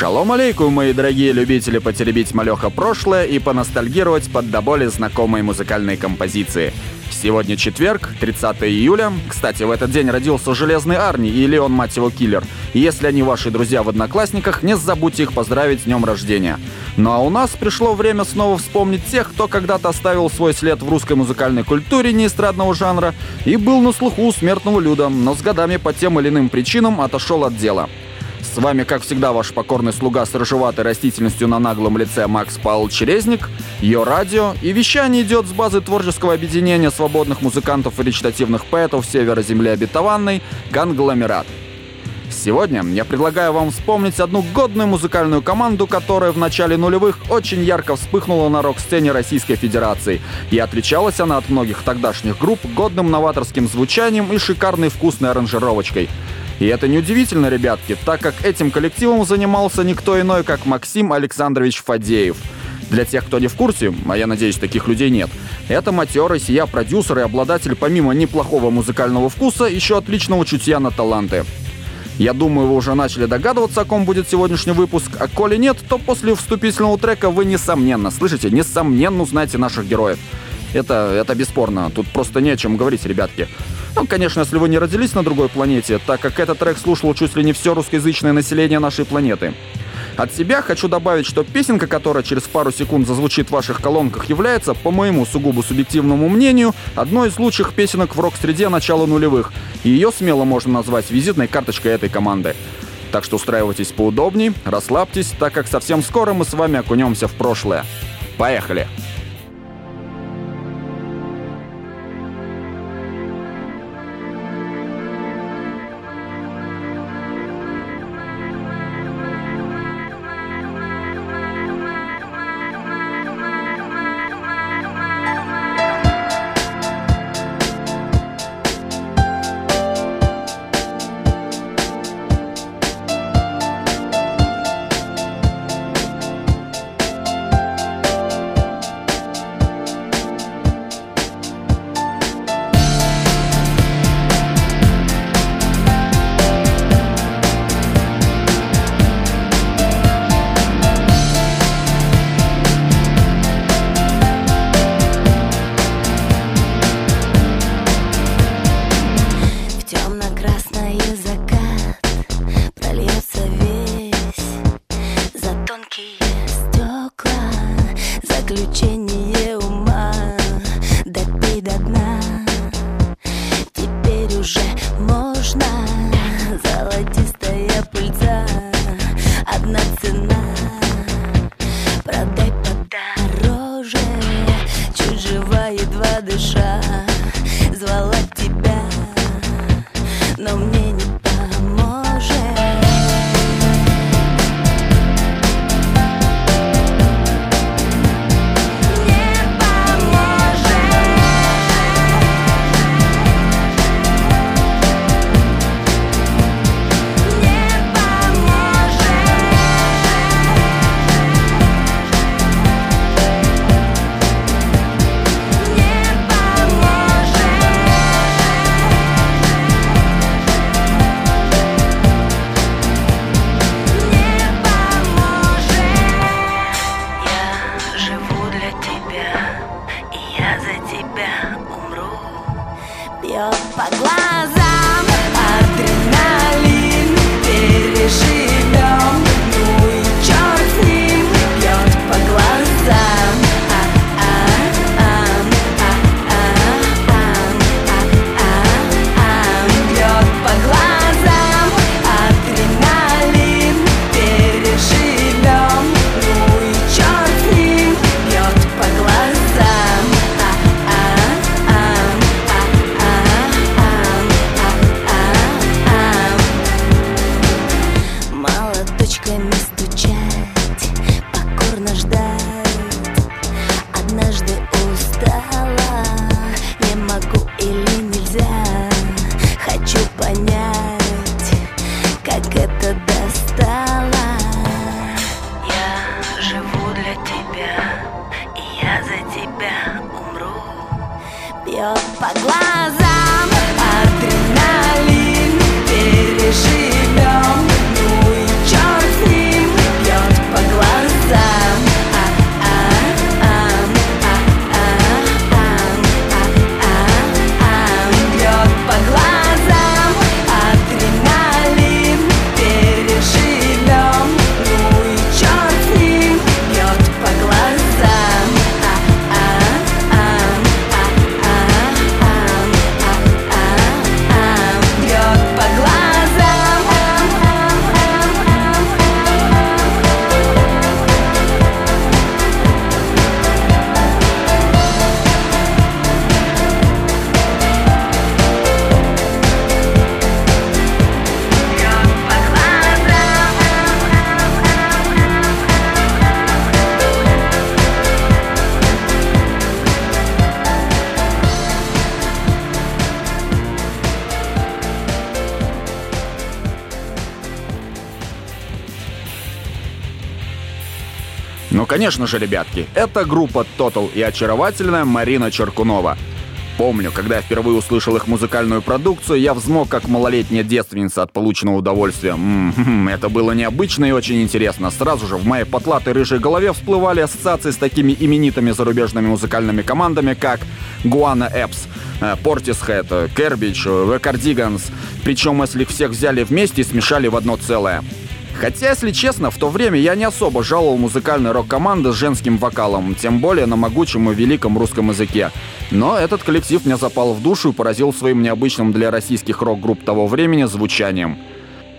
Шалом алейкум, мои дорогие любители потеребить малеха прошлое и поностальгировать под до боли знакомые музыкальные композиции. Сегодня четверг, 30 июля. Кстати, в этот день родился Железный Арни и Леон, мать его, киллер. Если они ваши друзья в Одноклассниках, не забудьте их поздравить с днем рождения. Ну а у нас пришло время снова вспомнить тех, кто когда-то оставил свой след в русской музыкальной культуре неэстрадного жанра и был на слуху у смертного люда, но с годами по тем или иным причинам отошел от дела. С вами, как всегда, ваш покорный слуга с рыжеватой растительностью на наглом лице Макс Павел Черезник, ее радио, и вещание идет с базы творческого объединения свободных музыкантов и речитативных поэтов Севера Земли Обетованной «Конгломерат». Сегодня я предлагаю вам вспомнить одну годную музыкальную команду, которая в начале нулевых очень ярко вспыхнула на рок-сцене Российской Федерации. И отличалась она от многих тогдашних групп годным новаторским звучанием и шикарной вкусной аранжировочкой – и это неудивительно, ребятки, так как этим коллективом занимался никто иной, как Максим Александрович Фадеев. Для тех, кто не в курсе, а я надеюсь, таких людей нет, это матерый сия продюсер и обладатель помимо неплохого музыкального вкуса еще отличного чутья на таланты. Я думаю, вы уже начали догадываться, о ком будет сегодняшний выпуск, а коли нет, то после вступительного трека вы несомненно, слышите, несомненно узнаете наших героев. Это, это бесспорно, тут просто не о чем говорить, ребятки. Ну, конечно, если вы не родились на другой планете, так как этот трек слушало чуть ли не все русскоязычное население нашей планеты. От себя хочу добавить, что песенка, которая через пару секунд зазвучит в ваших колонках, является, по моему сугубо субъективному мнению, одной из лучших песенок в рок-среде начала нулевых, и ее смело можно назвать визитной карточкой этой команды. Так что устраивайтесь поудобнее, расслабьтесь, так как совсем скоро мы с вами окунемся в прошлое. Поехали! Ну, конечно же, ребятки, это группа Total и очаровательная Марина Черкунова — Помню, когда я впервые услышал их музыкальную продукцию, я взмок как малолетняя девственница от полученного удовольствия. М-м-м, это было необычно и очень интересно. Сразу же в моей потлатой рыжей голове всплывали ассоциации с такими именитыми зарубежными музыкальными командами, как Guana Apps, Portishead, Кербич, The Cardigans. Причем, если их всех взяли вместе и смешали в одно целое. Хотя, если честно, в то время я не особо жаловал музыкальные рок-команды с женским вокалом, тем более на могучем и великом русском языке. Но этот коллектив мне запал в душу и поразил своим необычным для российских рок-групп того времени звучанием.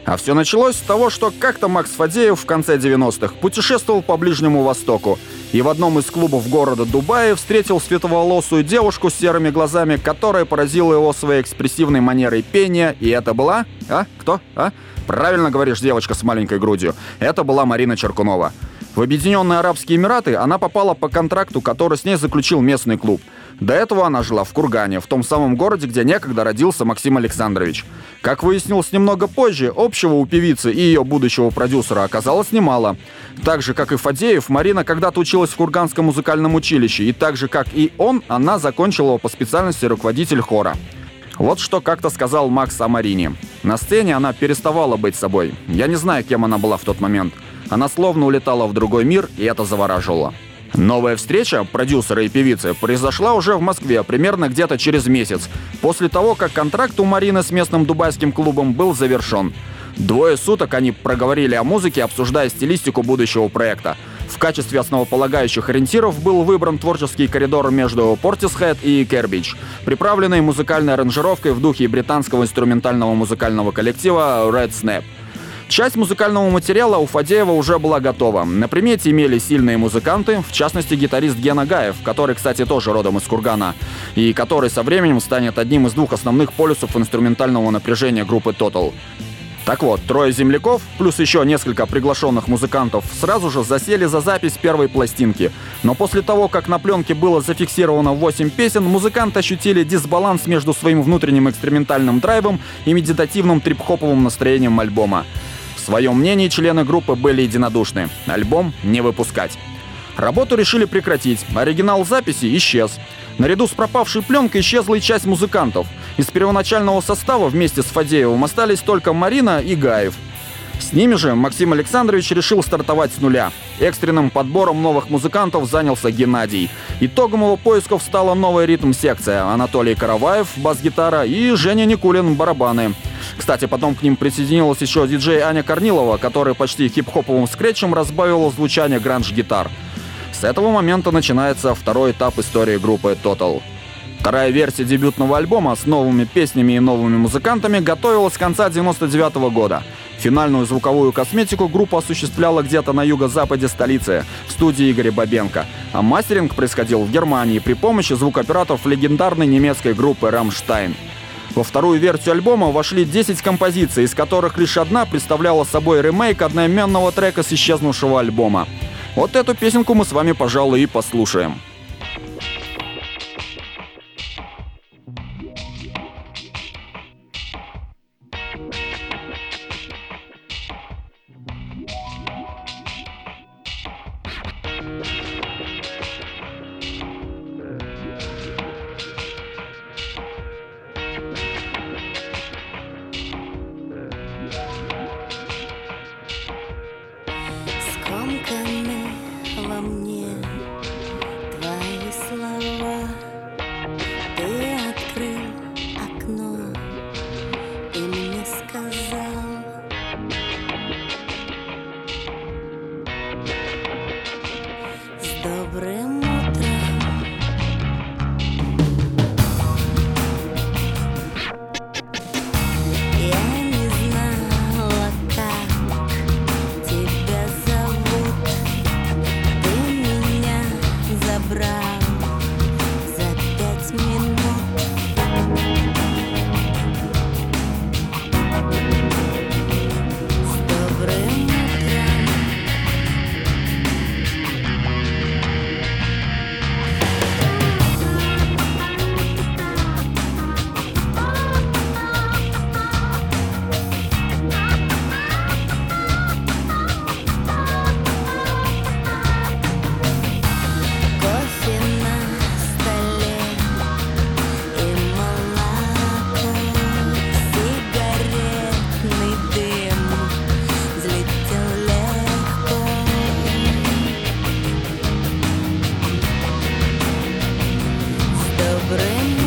А все началось с того, что как-то Макс Фадеев в конце 90-х путешествовал по Ближнему Востоку и в одном из клубов города Дубая встретил светловолосую девушку с серыми глазами, которая поразила его своей экспрессивной манерой пения, и это была... А? Кто? А? Правильно говоришь, девочка с маленькой грудью. Это была Марина Черкунова. В Объединенные Арабские Эмираты она попала по контракту, который с ней заключил местный клуб. До этого она жила в Кургане, в том самом городе, где некогда родился Максим Александрович. Как выяснилось немного позже, общего у певицы и ее будущего продюсера оказалось немало. Так же, как и Фадеев, Марина когда-то училась в Курганском музыкальном училище, и так же, как и он, она закончила его по специальности руководитель хора. Вот что как-то сказал Макс о Марине. На сцене она переставала быть собой. Я не знаю, кем она была в тот момент. Она словно улетала в другой мир, и это завораживало. Новая встреча продюсера и певицы произошла уже в Москве примерно где-то через месяц, после того, как контракт у Марины с местным дубайским клубом был завершен. Двое суток они проговорили о музыке, обсуждая стилистику будущего проекта. В качестве основополагающих ориентиров был выбран творческий коридор между Portishead и Кербич, приправленный музыкальной аранжировкой в духе британского инструментального музыкального коллектива Red Snap. Часть музыкального материала у Фадеева уже была готова. На примете имели сильные музыканты, в частности гитарист Гена Гаев, который, кстати, тоже родом из Кургана, и который со временем станет одним из двух основных полюсов инструментального напряжения группы Total. Так вот, трое земляков, плюс еще несколько приглашенных музыкантов, сразу же засели за запись первой пластинки. Но после того, как на пленке было зафиксировано 8 песен, музыканты ощутили дисбаланс между своим внутренним экспериментальным драйвом и медитативным трип-хоповым настроением альбома. В своем мнении члены группы были единодушны. Альбом не выпускать. Работу решили прекратить. Оригинал записи исчез. Наряду с пропавшей пленкой исчезла и часть музыкантов. Из первоначального состава вместе с Фадеевым остались только Марина и Гаев. С ними же Максим Александрович решил стартовать с нуля. Экстренным подбором новых музыкантов занялся Геннадий. Итогом его поисков стала новая ритм-секция. Анатолий Караваев, бас-гитара и Женя Никулин, барабаны. Кстати, потом к ним присоединилась еще диджей Аня Корнилова, который почти хип-хоповым скретчем разбавила звучание гранж-гитар. С этого момента начинается второй этап истории группы Total. Вторая версия дебютного альбома с новыми песнями и новыми музыкантами готовилась с конца 99 -го года. Финальную звуковую косметику группа осуществляла где-то на юго-западе столицы, в студии Игоря Бабенко. А мастеринг происходил в Германии при помощи звукоператоров легендарной немецкой группы «Рамштайн». Во вторую версию альбома вошли 10 композиций, из которых лишь одна представляла собой ремейк одноименного трека с исчезнувшего альбома. Вот эту песенку мы с вами, пожалуй, и послушаем. i don't comprendo.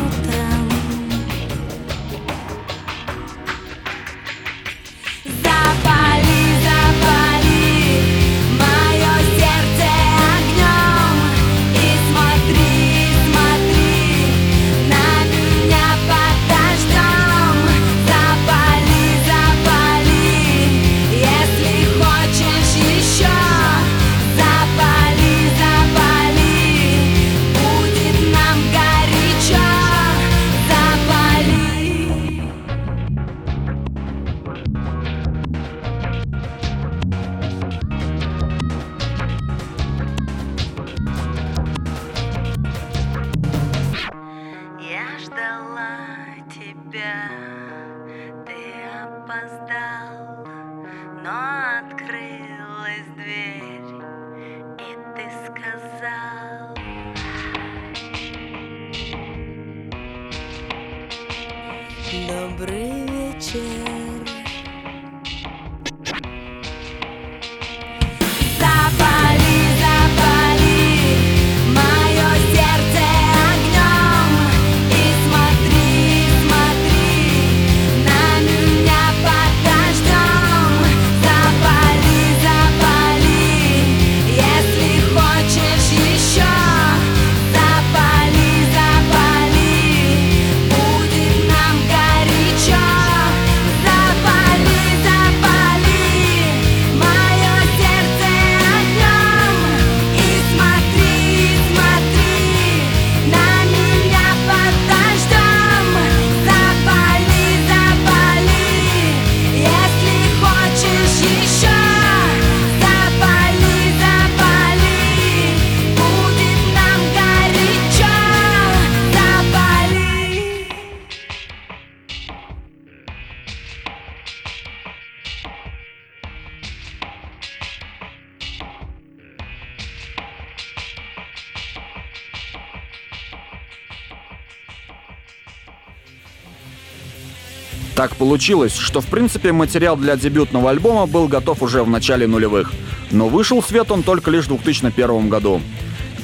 Так получилось, что в принципе материал для дебютного альбома был готов уже в начале нулевых, но вышел в свет он только лишь в 2001 году.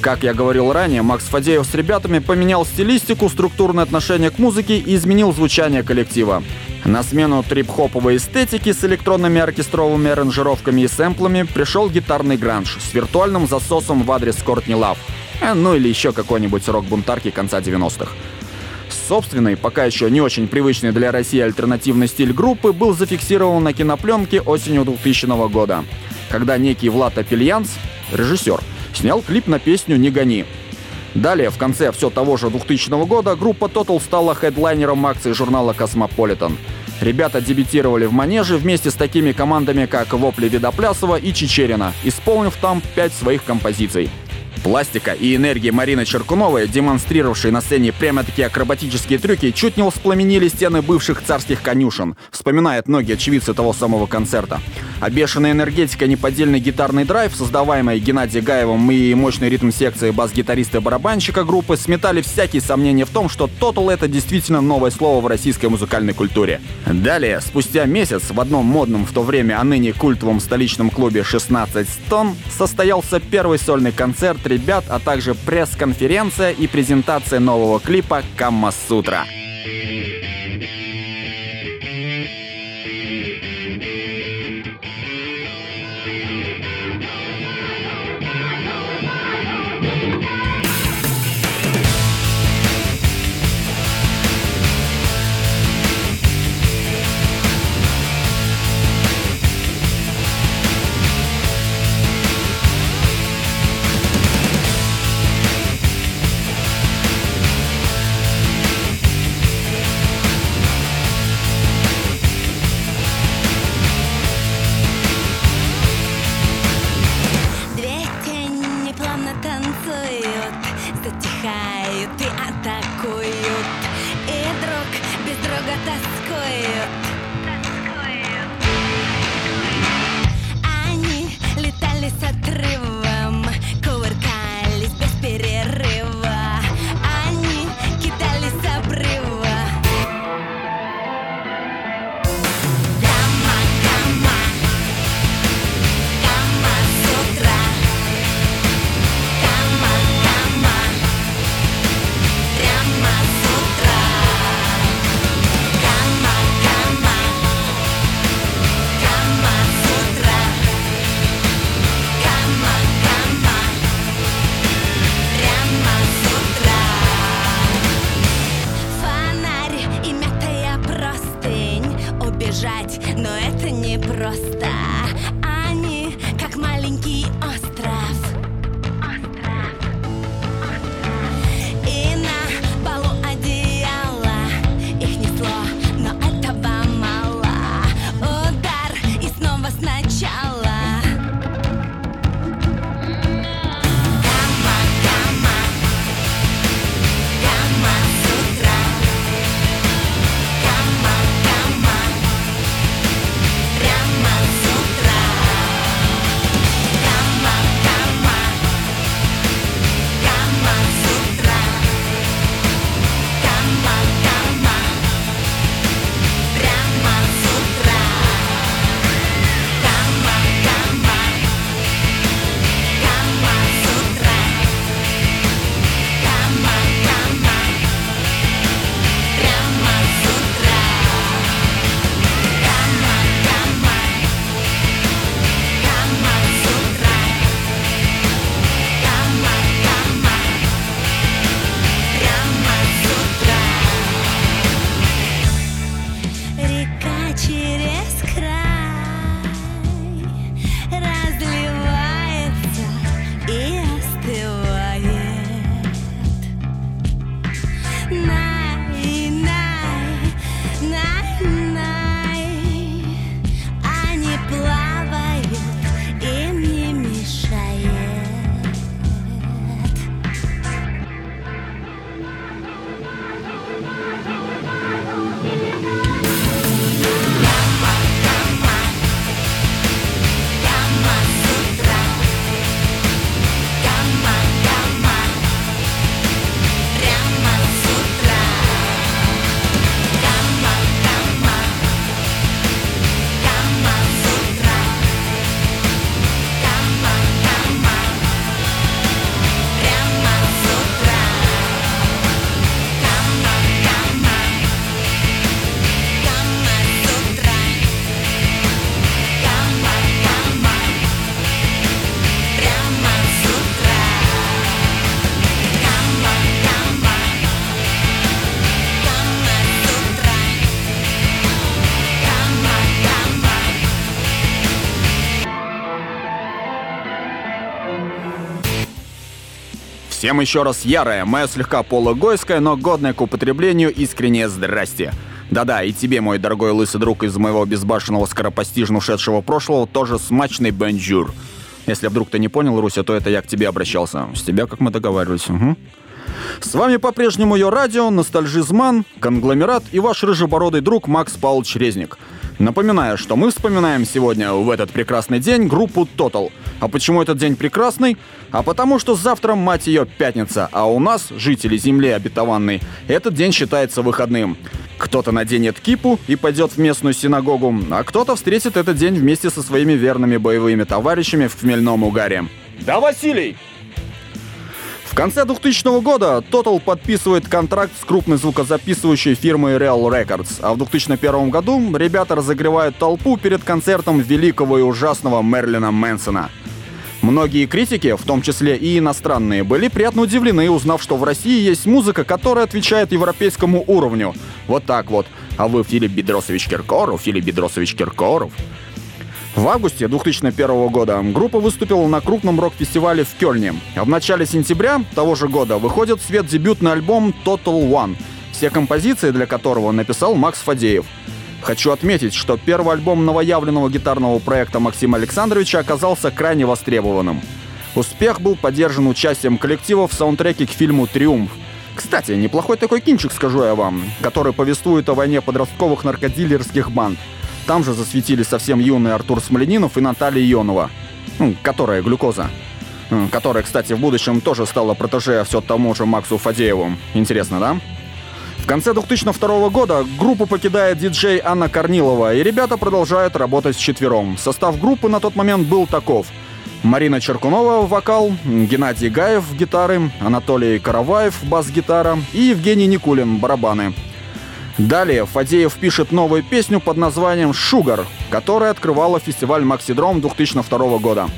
Как я говорил ранее, Макс Фадеев с ребятами поменял стилистику, структурное отношение к музыке и изменил звучание коллектива. На смену трип-хоповой эстетики с электронными оркестровыми аранжировками и сэмплами пришел гитарный гранж с виртуальным засосом в адрес Кортни Лав. Э, ну или еще какой-нибудь рок-бунтарки конца 90-х. Собственный, пока еще не очень привычный для России альтернативный стиль группы был зафиксирован на кинопленке осенью 2000 года, когда некий Влад Апельянс, режиссер, снял клип на песню «Не гони». Далее, в конце все того же 2000 года, группа Total стала хедлайнером акции журнала «Космополитен». Ребята дебютировали в манеже вместе с такими командами, как Вопли Видоплясова и Чечерина, исполнив там пять своих композиций — Пластика и энергия Марины Черкуновой, демонстрировавшей на сцене прямо-таки акробатические трюки, чуть не воспламенили стены бывших царских конюшен, вспоминают многие очевидцы того самого концерта. А бешеная энергетика, неподдельный гитарный драйв, создаваемый Геннадием Гаевым и мощный ритм секции бас-гитариста и барабанщика группы, сметали всякие сомнения в том, что Total — это действительно новое слово в российской музыкальной культуре. Далее, спустя месяц, в одном модном в то время, а ныне культовом столичном клубе 16 тонн, состоялся первый сольный концерт ребят, а также пресс-конференция и презентация нового клипа «Камасутра». Всем еще раз ярое, мое слегка полугойское, но годное к употреблению искреннее здрасте. Да-да, и тебе, мой дорогой лысый друг из моего безбашенного скоропостижно ушедшего прошлого, тоже смачный бонжур. Если вдруг ты не понял, Руся, то это я к тебе обращался. С тебя, как мы договаривались. Угу. С вами по-прежнему ее радио, Nostalgy Zman, Конгломерат и ваш рыжебородый друг Макс Павлович Резник. Напоминаю, что мы вспоминаем сегодня в этот прекрасный день группу Total. А почему этот день прекрасный? А потому что завтра, мать ее, пятница, а у нас, жители Земли обетованной, этот день считается выходным. Кто-то наденет кипу и пойдет в местную синагогу, а кто-то встретит этот день вместе со своими верными боевыми товарищами в хмельном угаре. Да, Василий! В конце 2000 года Total подписывает контракт с крупной звукозаписывающей фирмой Real Records, а в 2001 году ребята разогревают толпу перед концертом великого и ужасного Мерлина Мэнсона. Многие критики, в том числе и иностранные, были приятно удивлены, узнав, что в России есть музыка, которая отвечает европейскому уровню. Вот так вот. А вы Филипп Бедросович Киркоров, Филипп Бедросович Киркоров. В августе 2001 года группа выступила на крупном рок-фестивале в Кёльне. А в начале сентября того же года выходит в свет дебютный альбом Total One, все композиции для которого написал Макс Фадеев. Хочу отметить, что первый альбом новоявленного гитарного проекта Максима Александровича оказался крайне востребованным. Успех был поддержан участием коллектива в саундтреке к фильму «Триумф». Кстати, неплохой такой кинчик, скажу я вам, который повествует о войне подростковых наркодилерских банд – там же засветились совсем юный Артур Смоленинов и Наталья Ионова, ну, которая глюкоза. Которая, кстати, в будущем тоже стала протеже все тому же Максу Фадееву. Интересно, да? В конце 2002 года группу покидает диджей Анна Корнилова, и ребята продолжают работать четвером. Состав группы на тот момент был таков. Марина Черкунова — вокал, Геннадий Гаев — гитары, Анатолий Караваев — бас-гитара и Евгений Никулин — барабаны. Далее Фадеев пишет новую песню под названием «Шугар», которая открывала фестиваль «Максидром» 2002 года.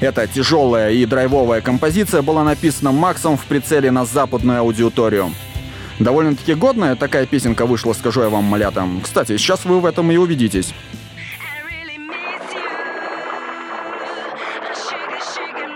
Эта тяжелая и драйвовая композиция была написана Максом в прицеле на западную аудиторию. Довольно-таки годная такая песенка вышла, скажу я вам, малята. Кстати, сейчас вы в этом и убедитесь. Really you, sugar, sugar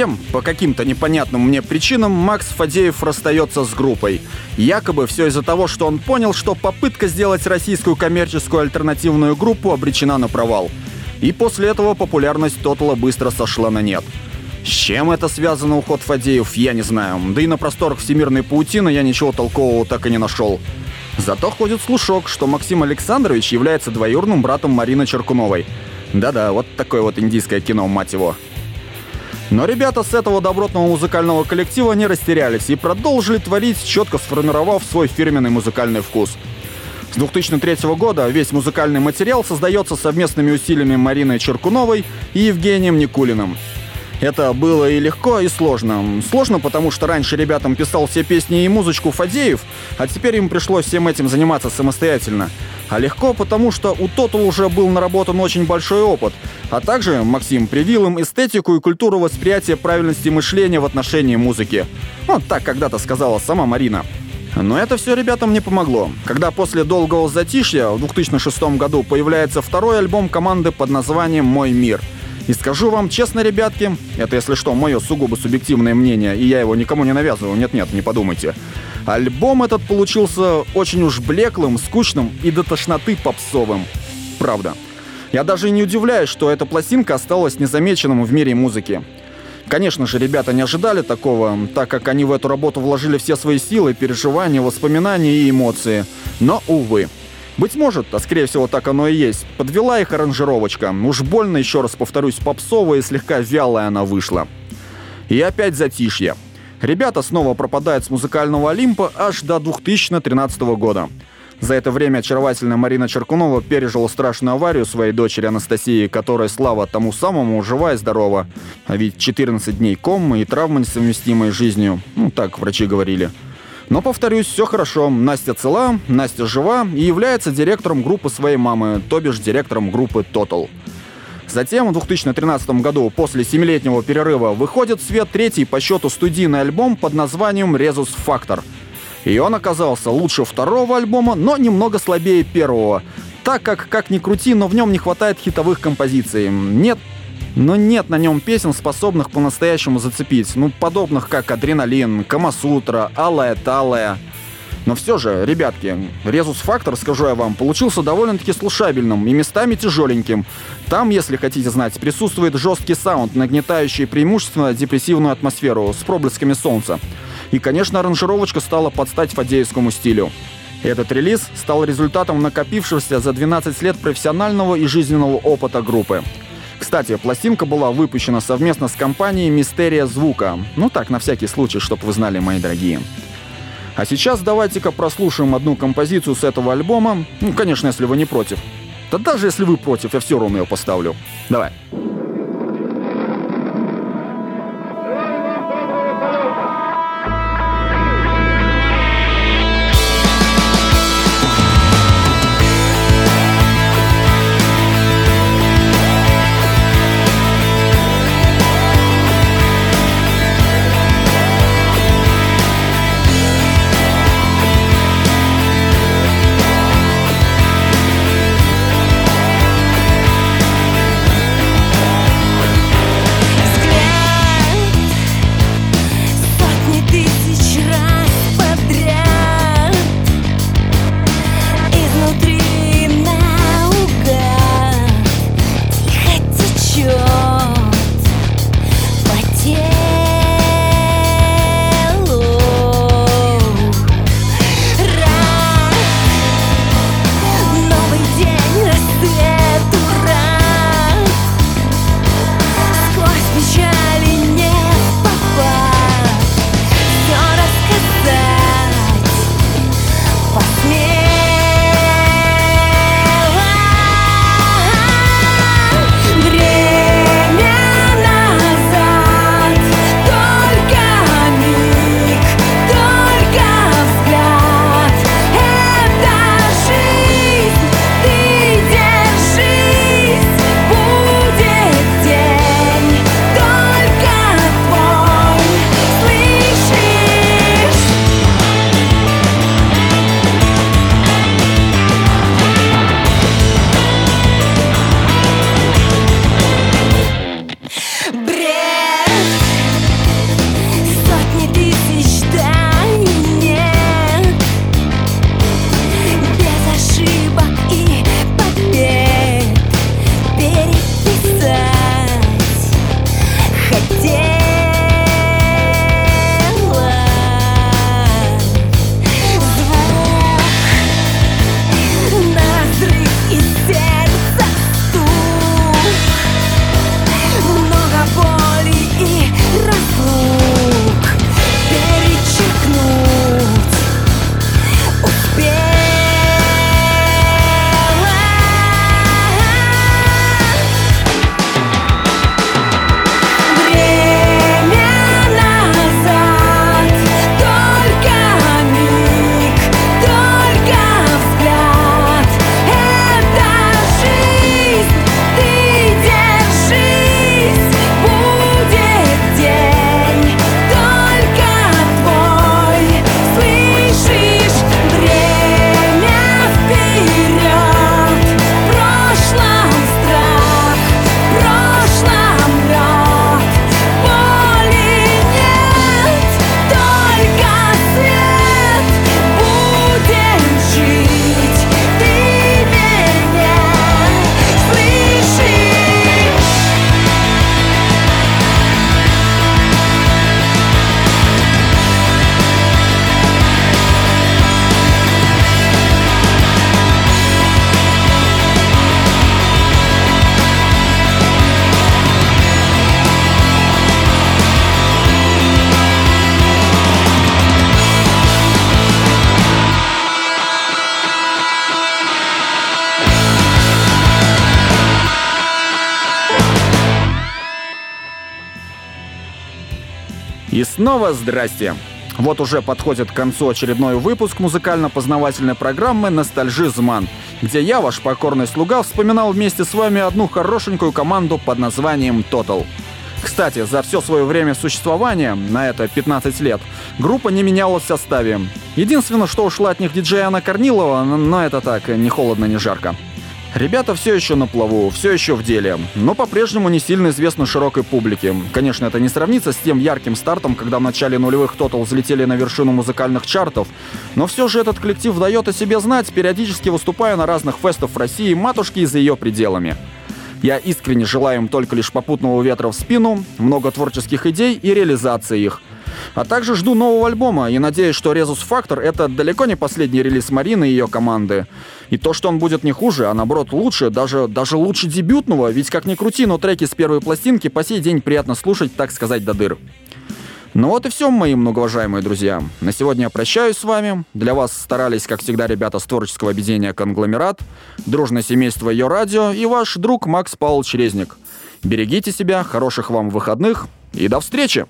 Затем, по каким-то непонятным мне причинам, Макс Фадеев расстается с группой. Якобы все из-за того, что он понял, что попытка сделать российскую коммерческую альтернативную группу обречена на провал. И после этого популярность Тотала быстро сошла на нет. С чем это связано уход Фадеев, я не знаю. Да и на просторах всемирной паутины я ничего толкового так и не нашел. Зато ходит слушок, что Максим Александрович является двоюродным братом Марины Черкуновой. Да-да, вот такое вот индийское кино, мать его. Но ребята с этого добротного музыкального коллектива не растерялись и продолжили творить, четко сформировав свой фирменный музыкальный вкус. С 2003 года весь музыкальный материал создается совместными усилиями Марины Черкуновой и Евгением Никулиным. Это было и легко, и сложно. Сложно, потому что раньше ребятам писал все песни и музычку Фадеев, а теперь им пришлось всем этим заниматься самостоятельно. А легко, потому что у Тотал уже был наработан очень большой опыт, а также Максим привил им эстетику и культуру восприятия правильности мышления в отношении музыки. Вот так когда-то сказала сама Марина. Но это все ребятам не помогло. Когда после долгого затишья в 2006 году появляется второй альбом команды под названием «Мой мир», и скажу вам честно, ребятки, это, если что, мое сугубо субъективное мнение, и я его никому не навязываю, нет-нет, не подумайте. Альбом этот получился очень уж блеклым, скучным и до тошноты попсовым. Правда. Я даже не удивляюсь, что эта пластинка осталась незамеченным в мире музыки. Конечно же, ребята не ожидали такого, так как они в эту работу вложили все свои силы, переживания, воспоминания и эмоции. Но, увы, быть может, а скорее всего так оно и есть, подвела их аранжировочка. Уж больно, еще раз повторюсь, попсовая и слегка вялая она вышла. И опять затишье. Ребята снова пропадают с музыкального Олимпа аж до 2013 года. За это время очаровательная Марина Черкунова пережила страшную аварию своей дочери Анастасии, которая, слава тому самому, жива и здорова. А ведь 14 дней комы и травмы, несовместимые с жизнью. Ну, так врачи говорили. Но, повторюсь, все хорошо. Настя цела, Настя жива и является директором группы своей мамы, то бишь директором группы Total. Затем в 2013 году, после семилетнего перерыва, выходит в свет третий по счету студийный альбом под названием «Резус Factor». И он оказался лучше второго альбома, но немного слабее первого, так как, как ни крути, но в нем не хватает хитовых композиций. Нет но нет на нем песен, способных по-настоящему зацепить, ну, подобных как «Адреналин», «Камасутра», «Алая талая». Но все же, ребятки, Резус Фактор, скажу я вам, получился довольно-таки слушабельным и местами тяжеленьким. Там, если хотите знать, присутствует жесткий саунд, нагнетающий преимущественно депрессивную атмосферу с проблесками солнца. И, конечно, аранжировочка стала под стать фадеевскому стилю. Этот релиз стал результатом накопившегося за 12 лет профессионального и жизненного опыта группы. Кстати, пластинка была выпущена совместно с компанией «Мистерия звука». Ну так, на всякий случай, чтобы вы знали, мои дорогие. А сейчас давайте-ка прослушаем одну композицию с этого альбома. Ну, конечно, если вы не против. Да даже если вы против, я все равно ее поставлю. Давай. И снова здрасте! Вот уже подходит к концу очередной выпуск музыкально-познавательной программы «Ностальжизман», где я, ваш покорный слуга, вспоминал вместе с вами одну хорошенькую команду под названием «Total». Кстати, за все свое время существования, на это 15 лет, группа не менялась в составе. Единственное, что ушла от них диджея Анна Корнилова, но это так, не холодно, не жарко. Ребята все еще на плаву, все еще в деле, но по-прежнему не сильно известны широкой публике. Конечно, это не сравнится с тем ярким стартом, когда в начале нулевых Total взлетели на вершину музыкальных чартов, но все же этот коллектив дает о себе знать, периодически выступая на разных фестах в России матушки и за ее пределами. Я искренне желаю им только лишь попутного ветра в спину, много творческих идей и реализации их – а также жду нового альбома и надеюсь, что Резус Factor это далеко не последний релиз Марины и ее команды. И то, что он будет не хуже, а наоборот лучше, даже, даже лучше дебютного, ведь как ни крути, но треки с первой пластинки по сей день приятно слушать, так сказать, до дыр. Ну вот и все, мои многоуважаемые друзья. На сегодня я прощаюсь с вами. Для вас старались, как всегда, ребята с творческого объединения «Конгломерат», дружное семейство ее радио и ваш друг Макс Павлович Резник. Берегите себя, хороших вам выходных и до встречи!